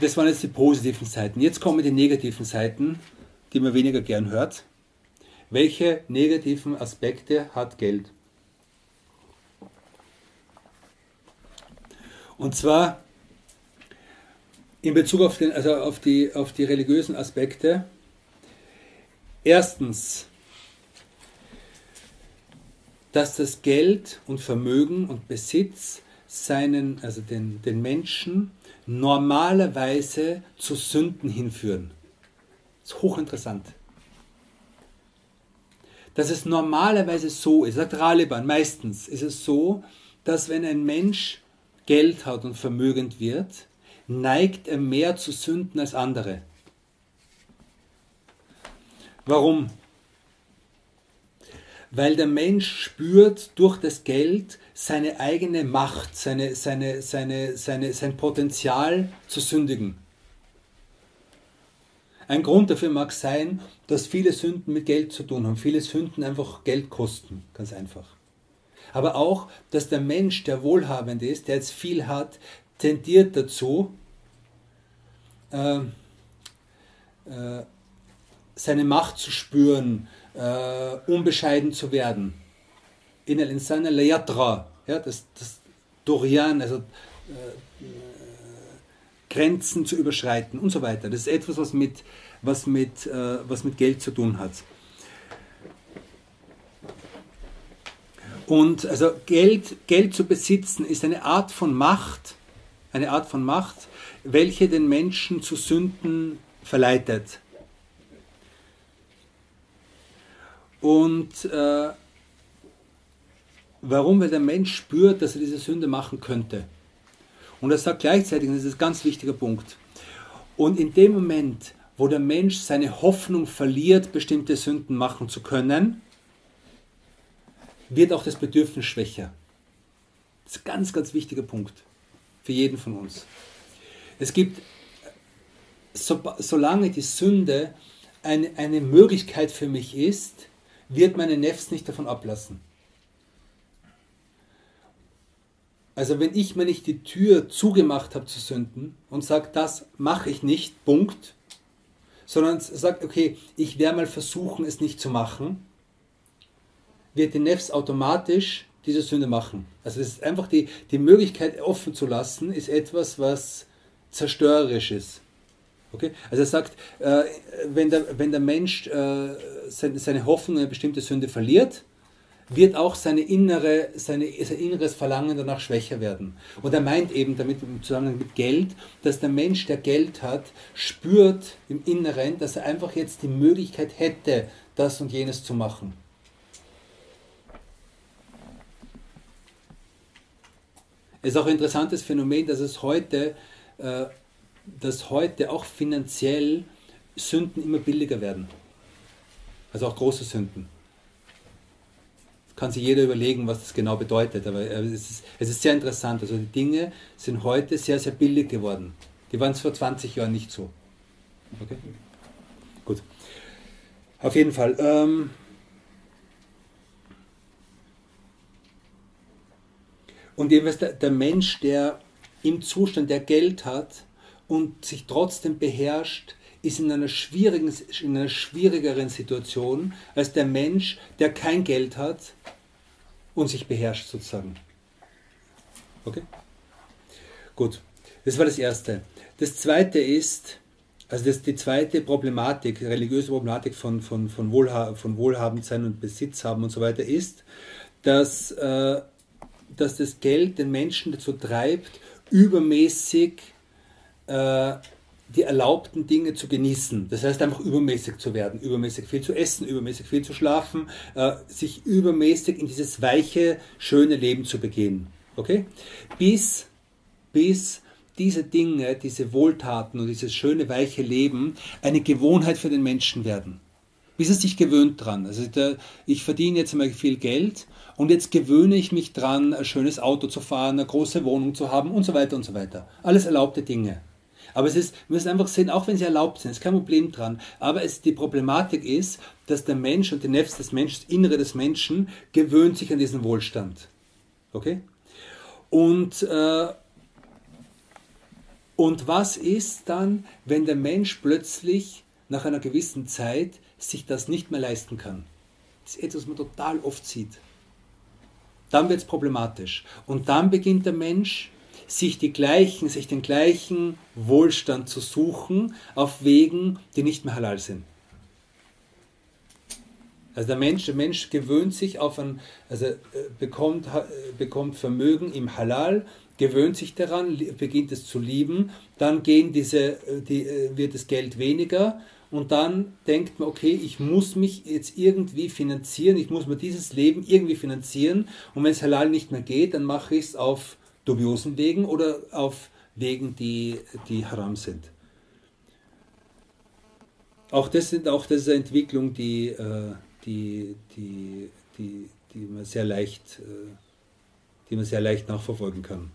das waren jetzt die positiven Seiten. Jetzt kommen die negativen Seiten, die man weniger gern hört. Welche negativen Aspekte hat Geld? Und zwar in Bezug auf, den, also auf, die, auf die religiösen Aspekte. Erstens, dass das Geld und Vermögen und Besitz seinen, also den, den Menschen normalerweise zu Sünden hinführen. Das ist hochinteressant. Dass es normalerweise so ist, sagt Raliban, meistens ist es so, dass wenn ein Mensch Geld hat und vermögend wird, neigt er mehr zu Sünden als andere. Warum? Weil der Mensch spürt durch das Geld seine eigene Macht, seine, seine, seine, seine, sein Potenzial zu sündigen. Ein Grund dafür mag sein, dass viele Sünden mit Geld zu tun haben. Viele Sünden einfach Geld kosten, ganz einfach. Aber auch, dass der Mensch, der wohlhabend ist, der jetzt viel hat, tendiert dazu, äh, äh, seine Macht zu spüren, äh, unbescheiden zu werden. In el insana layatra, ja, das, das Dorian, also äh, Grenzen zu überschreiten und so weiter. Das ist etwas, was mit, was mit, äh, was mit Geld zu tun hat. Und also Geld, Geld zu besitzen ist eine Art von Macht, eine Art von Macht, welche den Menschen zu Sünden verleitet. Und äh, warum? Weil der Mensch spürt, dass er diese Sünde machen könnte. Und er sagt gleichzeitig, das ist ein ganz wichtiger Punkt, und in dem Moment, wo der Mensch seine Hoffnung verliert, bestimmte Sünden machen zu können, wird auch das Bedürfnis schwächer. Das ist ein ganz, ganz wichtiger Punkt für jeden von uns. Es gibt, so, solange die Sünde eine, eine Möglichkeit für mich ist, wird meine Nefs nicht davon ablassen. Also wenn ich mir nicht die Tür zugemacht habe zu sünden und sage, das mache ich nicht, Punkt, sondern sage, okay, ich werde mal versuchen, es nicht zu machen, wird die Nefs automatisch diese Sünde machen. Also es ist einfach die, die Möglichkeit offen zu lassen, ist etwas, was zerstörerisch ist. Okay? Also er sagt, äh, wenn, der, wenn der Mensch äh, seine, seine Hoffnung in eine bestimmte Sünde verliert, wird auch seine innere, seine, sein inneres Verlangen danach schwächer werden. Und er meint eben damit im Zusammenhang mit Geld, dass der Mensch, der Geld hat, spürt im Inneren, dass er einfach jetzt die Möglichkeit hätte, das und jenes zu machen. Es ist auch ein interessantes Phänomen, dass es heute, dass heute auch finanziell Sünden immer billiger werden. Also auch große Sünden kann sich jeder überlegen, was das genau bedeutet. Aber äh, es ist, es ist sehr interessant. Also die Dinge sind heute sehr, sehr billig geworden. Die waren es vor 20 Jahren nicht so. Okay? Gut. Auf jeden Fall. Ähm, und eben der, der Mensch, der im Zustand der Geld hat und sich trotzdem beherrscht, ist in einer, schwierigen, in einer schwierigeren Situation als der Mensch, der kein Geld hat und sich beherrscht sozusagen. Okay? Gut, das war das Erste. Das Zweite ist, also das, die zweite Problematik, religiöse Problematik von, von, von, Wohlha von Wohlhabendsein und Besitz haben und so weiter ist, dass, äh, dass das Geld den Menschen dazu treibt, übermäßig äh, die erlaubten Dinge zu genießen. Das heißt einfach übermäßig zu werden, übermäßig viel zu essen, übermäßig viel zu schlafen, äh, sich übermäßig in dieses weiche, schöne Leben zu begehen. Okay? Bis, bis diese Dinge, diese Wohltaten und dieses schöne, weiche Leben eine Gewohnheit für den Menschen werden. Bis er sich gewöhnt dran. Also der, ich verdiene jetzt einmal viel Geld und jetzt gewöhne ich mich dran, ein schönes Auto zu fahren, eine große Wohnung zu haben und so weiter und so weiter. Alles erlaubte Dinge. Aber es ist, wir müssen einfach sehen, auch wenn sie erlaubt sind, ist kein Problem dran. Aber es, die Problematik ist, dass der Mensch und die Nefs des Menschen, das Innere des Menschen, gewöhnt sich an diesen Wohlstand. Okay? Und, äh, und was ist dann, wenn der Mensch plötzlich nach einer gewissen Zeit sich das nicht mehr leisten kann? Das ist etwas, was man total oft sieht. Dann wird es problematisch. Und dann beginnt der Mensch sich, die gleichen, sich den gleichen Wohlstand zu suchen auf Wegen, die nicht mehr halal sind. Also der Mensch, der Mensch gewöhnt sich auf ein, also äh, bekommt, äh, bekommt Vermögen im Halal, gewöhnt sich daran, beginnt es zu lieben, dann gehen diese, äh, die, wird das Geld weniger und dann denkt man, okay, ich muss mich jetzt irgendwie finanzieren, ich muss mir dieses Leben irgendwie finanzieren und wenn es halal nicht mehr geht, dann mache ich es auf dubiosen Wegen oder auf Wegen, die, die haram sind. Auch das, sind, auch das ist eine Entwicklung, die, äh, die, die, die, die, man sehr leicht, äh, die man sehr leicht nachverfolgen kann.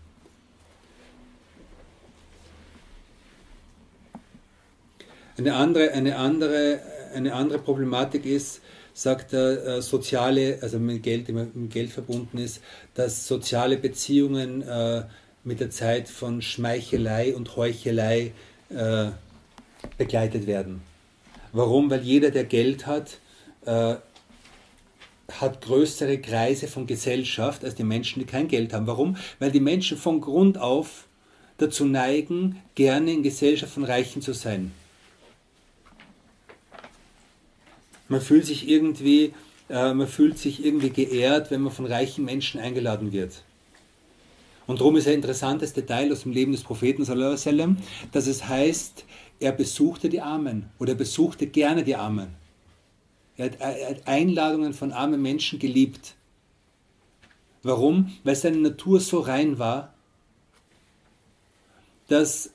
Eine andere, eine andere, eine andere Problematik ist, sagt er, äh, soziale, also mit Geld, mit Geld verbunden ist, dass soziale Beziehungen äh, mit der Zeit von Schmeichelei und Heuchelei äh, begleitet werden. Warum? Weil jeder, der Geld hat, äh, hat größere Kreise von Gesellschaft als die Menschen, die kein Geld haben. Warum? Weil die Menschen von Grund auf dazu neigen, gerne in Gesellschaft von Reichen zu sein. Man fühlt sich irgendwie, äh, man fühlt sich irgendwie geehrt, wenn man von reichen Menschen eingeladen wird. Und darum ist ein interessantes Detail aus dem Leben des Propheten, dass es heißt, er besuchte die Armen oder er besuchte gerne die Armen. Er hat, er hat Einladungen von armen Menschen geliebt. Warum? Weil seine Natur so rein war, dass,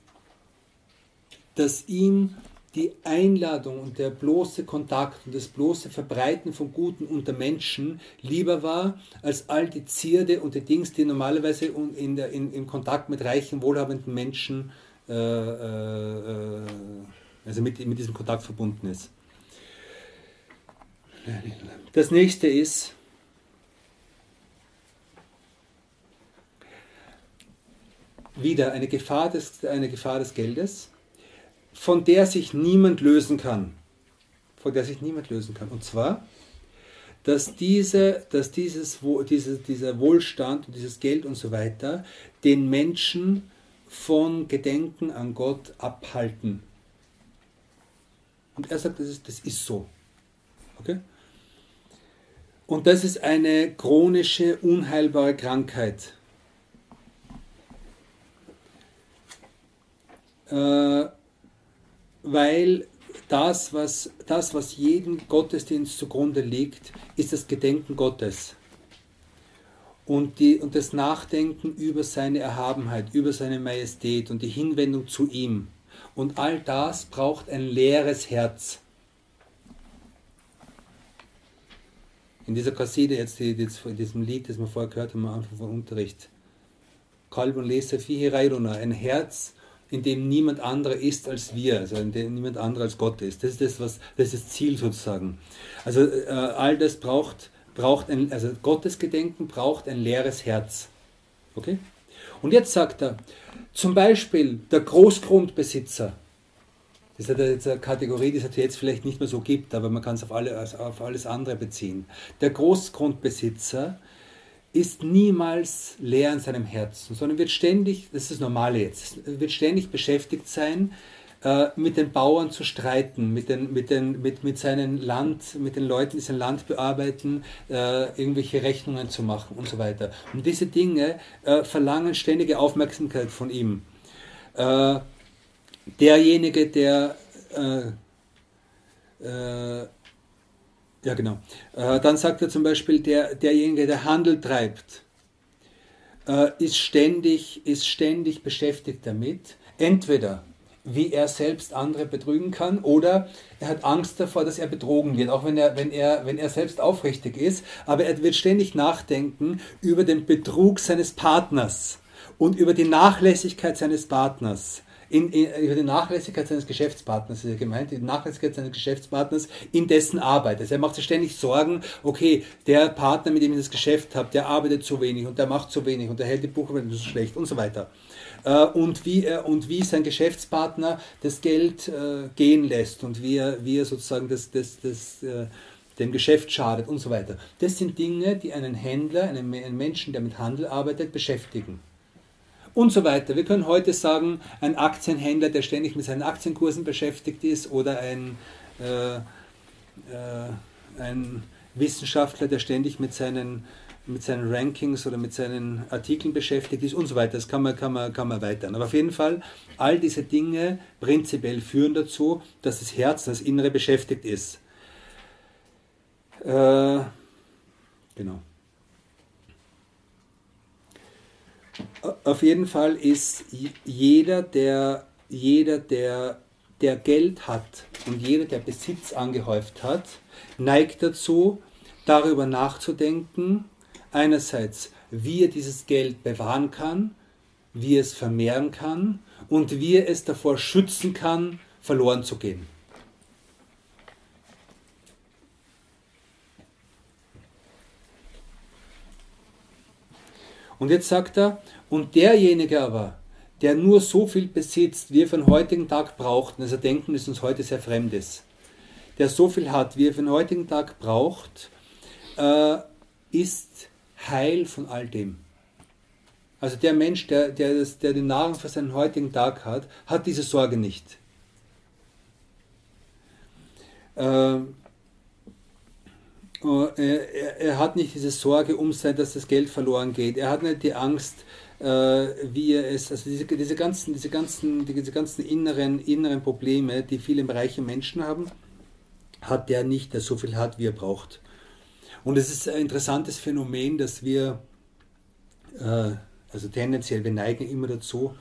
dass ihm die Einladung und der bloße Kontakt und das bloße Verbreiten von Guten unter Menschen lieber war, als all die Zierde und die Dings, die normalerweise in der, in, in Kontakt mit reichen, wohlhabenden Menschen, äh, äh, also mit, mit diesem Kontakt verbunden ist. Das nächste ist, wieder eine Gefahr des, eine Gefahr des Geldes von der sich niemand lösen kann. Von der sich niemand lösen kann. Und zwar, dass, diese, dass dieses, diese, dieser Wohlstand und dieses Geld und so weiter den Menschen von Gedenken an Gott abhalten. Und er sagt, das ist, das ist so. Okay? Und das ist eine chronische, unheilbare Krankheit. Äh, weil das was, das, was jedem Gottesdienst zugrunde liegt, ist das Gedenken Gottes. Und, die, und das Nachdenken über seine Erhabenheit, über seine Majestät und die Hinwendung zu ihm. Und all das braucht ein leeres Herz. In dieser Kasside, jetzt, in diesem Lied, das wir vorher gehört haben am Anfang vom Unterricht, Kalb und Leser Fihi Reiruna, ein Herz, in dem niemand anderer ist als wir, also in dem niemand anderer als Gott ist. Das ist das, was, das ist das Ziel sozusagen. Also äh, all das braucht, braucht ein, also Gottes Gedenken braucht ein leeres Herz. Okay? Und jetzt sagt er, zum Beispiel der Großgrundbesitzer, das ist eine Kategorie, die es jetzt vielleicht nicht mehr so gibt, aber man kann es auf, alle, auf alles andere beziehen. Der Großgrundbesitzer ist niemals leer in seinem Herzen, sondern wird ständig, das ist das Normale jetzt, wird ständig beschäftigt sein, äh, mit den Bauern zu streiten, mit, den, mit, den, mit, mit seinem Land, mit den Leuten, die sein Land bearbeiten, äh, irgendwelche Rechnungen zu machen und so weiter. Und diese Dinge äh, verlangen ständige Aufmerksamkeit von ihm. derjenige, der ja, genau. Äh, dann sagt er zum Beispiel, der, derjenige, der Handel treibt, äh, ist, ständig, ist ständig beschäftigt damit, entweder wie er selbst andere betrügen kann oder er hat Angst davor, dass er betrogen wird, auch wenn er, wenn er, wenn er selbst aufrichtig ist, aber er wird ständig nachdenken über den Betrug seines Partners und über die Nachlässigkeit seines Partners in, in, über die Nachlässigkeit seines Geschäftspartners, ist er gemeint, die Nachlässigkeit seines Geschäftspartners in dessen Arbeit. Also er macht sich ständig Sorgen, okay, der Partner, mit dem ich das Geschäft habe, der arbeitet zu wenig und der macht zu wenig und der hält die Buchhaltung so schlecht und so weiter. Äh, und, wie er, und wie sein Geschäftspartner das Geld äh, gehen lässt und wie er, wie er sozusagen das, das, das äh, dem Geschäft schadet und so weiter. Das sind Dinge, die einen Händler, einen Menschen, der mit Handel arbeitet, beschäftigen und so weiter. Wir können heute sagen, ein Aktienhändler, der ständig mit seinen Aktienkursen beschäftigt ist oder ein, äh, äh, ein Wissenschaftler, der ständig mit seinen, mit seinen Rankings oder mit seinen Artikeln beschäftigt ist und so weiter. Das kann man, kann man, kann man erweitern. Aber auf jeden Fall, all diese Dinge prinzipiell führen dazu, dass das Herz, das Innere beschäftigt ist. Äh, genau. Auf jeden Fall ist jeder, der, jeder, der, der Geld hat und jeder, der Besitz angehäuft hat, neigt dazu, darüber nachzudenken, einerseits, wie er dieses Geld bewahren kann, wie er es vermehren kann und wie er es davor schützen kann, verloren zu gehen. Und jetzt sagt er, und derjenige aber, der nur so viel besitzt, wie er für den heutigen Tag braucht, und das Denken ist uns heute sehr fremd ist, der so viel hat, wie er für den heutigen Tag braucht, äh, ist heil von all dem. Also der Mensch, der, der, das, der die Nahrung für seinen heutigen Tag hat, hat diese Sorge nicht. Äh, er, er, hat nicht diese Sorge um sein, dass das Geld verloren geht. Er hat nicht die Angst, äh, wie er es, also diese, diese ganzen, diese ganzen, diese ganzen inneren, inneren Probleme, die viele reiche Menschen haben, hat der nicht, der so viel hat, wie er braucht. Und es ist ein interessantes Phänomen, dass wir, äh, also tendenziell, wir neigen immer dazu,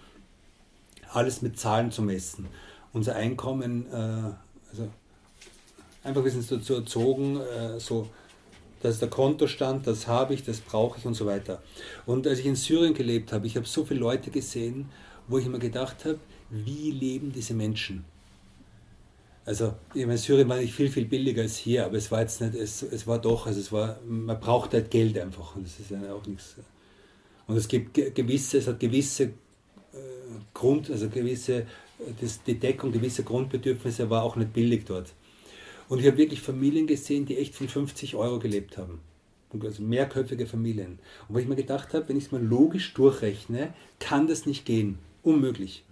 alles mit Zahlen zu messen unser Einkommen, äh, also einfach wir sind dazu erzogen, äh, so, das ist der Kontostand, das habe ich, das brauche ich und so weiter. Und als ich in Syrien gelebt habe, ich habe so viele Leute gesehen, wo ich immer gedacht habe, wie leben diese Menschen? Also, ich meine, Syrien war nicht viel, viel billiger als hier, aber es war jetzt nicht, es, es war doch, also es war, man braucht halt Geld einfach und das ist ja auch nichts. Und es gibt gewisse, es hat gewisse äh, Grund, also gewisse, das, die Deckung gewisser Grundbedürfnisse war auch nicht billig dort. Und ich habe wirklich Familien gesehen, die echt von 50 Euro gelebt haben. Also mehrköpfige Familien. Und wo ich mir gedacht habe, wenn ich es mal logisch durchrechne, kann das nicht gehen. Unmöglich.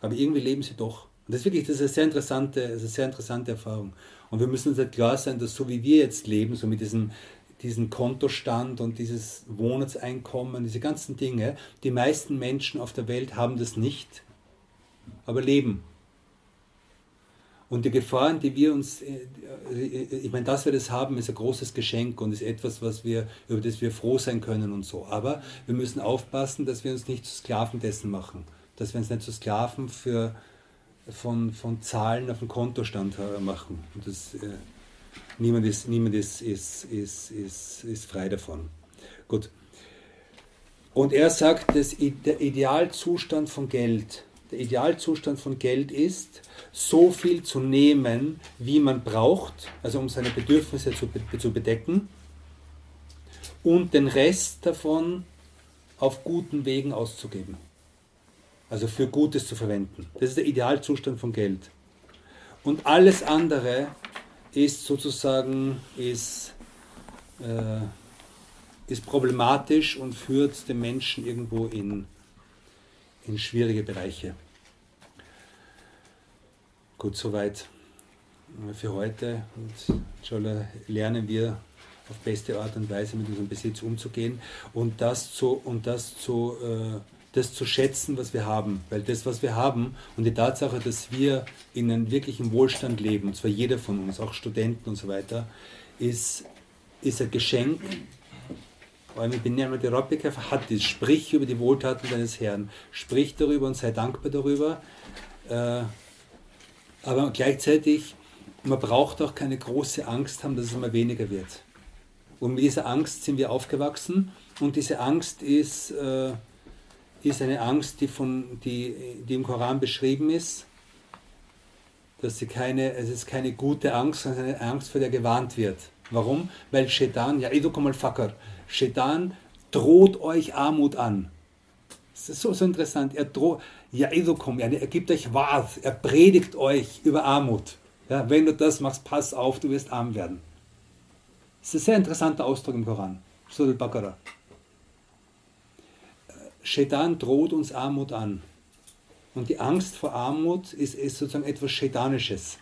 Aber irgendwie leben sie doch. Und das ist wirklich das ist eine sehr interessante, das ist eine sehr interessante Erfahrung. Und wir müssen uns halt klar sein, dass so wie wir jetzt leben, so mit diesem, diesen Kontostand und dieses Wohnungseinkommen, diese ganzen Dinge, die meisten Menschen auf der Welt haben das nicht, aber leben. Und die Gefahren, die wir uns, äh, ich meine, dass wir das haben, ist ein großes Geschenk und ist etwas, was wir, über das wir froh sein können und so. Aber wir müssen aufpassen, dass wir uns nicht zu Sklaven dessen machen. Dass wir uns nicht zu Sklaven für, von, von Zahlen auf dem Kontostand machen. Und das, äh, niemand ist, niemand ist, ist, ist, ist, ist frei davon. Gut. Und er sagt, dass der Idealzustand von Geld, der Idealzustand von Geld ist, so viel zu nehmen, wie man braucht, also um seine Bedürfnisse zu, zu bedecken, und den Rest davon auf guten Wegen auszugeben. Also für Gutes zu verwenden. Das ist der Idealzustand von Geld. Und alles andere ist sozusagen ist, äh, ist problematisch und führt den Menschen irgendwo in, in schwierige Bereiche. Gut, soweit für heute. Und inshallah lernen wir auf beste Art und Weise mit unserem Besitz umzugehen und das zu, und das zu, äh, das zu schätzen, was wir haben. Weil das, was wir haben und die Tatsache, dass wir in einem wirklichen Wohlstand leben, und zwar jeder von uns, auch Studenten und so weiter, ist, ist ein Geschenk. Sprich über die Wohltaten deines Herrn. Sprich darüber und sei dankbar darüber. Äh, aber gleichzeitig, man braucht auch keine große Angst haben, dass es immer weniger wird. Und mit dieser Angst sind wir aufgewachsen und diese Angst ist, äh, ist eine Angst, die, von, die, die im Koran beschrieben ist. Dass sie keine, es ist keine gute Angst, sondern eine Angst, vor der gewarnt wird. Warum? Weil Shaitan, ja, idukum al-Fakr, Shaitan droht euch Armut an. Das ist so, so interessant. Er droht, Ya'idukum, er gibt euch Wahrheit, er predigt euch über Armut. Ja, wenn du das machst, pass auf, du wirst arm werden. Das ist ein sehr interessanter Ausdruck im Koran. Surah al-Baqarah. Shaitan droht uns Armut an. Und die Angst vor Armut ist, ist sozusagen etwas Shaitanisches.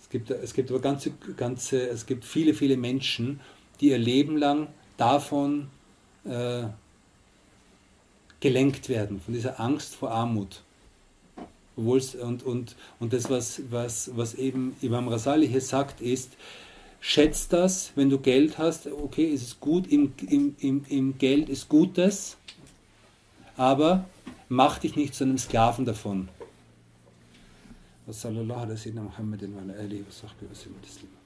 Es gibt, es gibt aber ganze, ganze, es gibt viele, viele Menschen, die ihr Leben lang davon äh, gelenkt werden, von dieser Angst vor Armut. und, und, und das, was, was, was eben Imam Rasali hier sagt, ist, schätzt das, wenn du Geld hast, okay, ist es gut, im, im, im, im Geld ist Gutes, aber mach dich nicht zu einem Sklaven davon. وصلى الله على سيدنا محمد وعلى آله وصحبه وسلم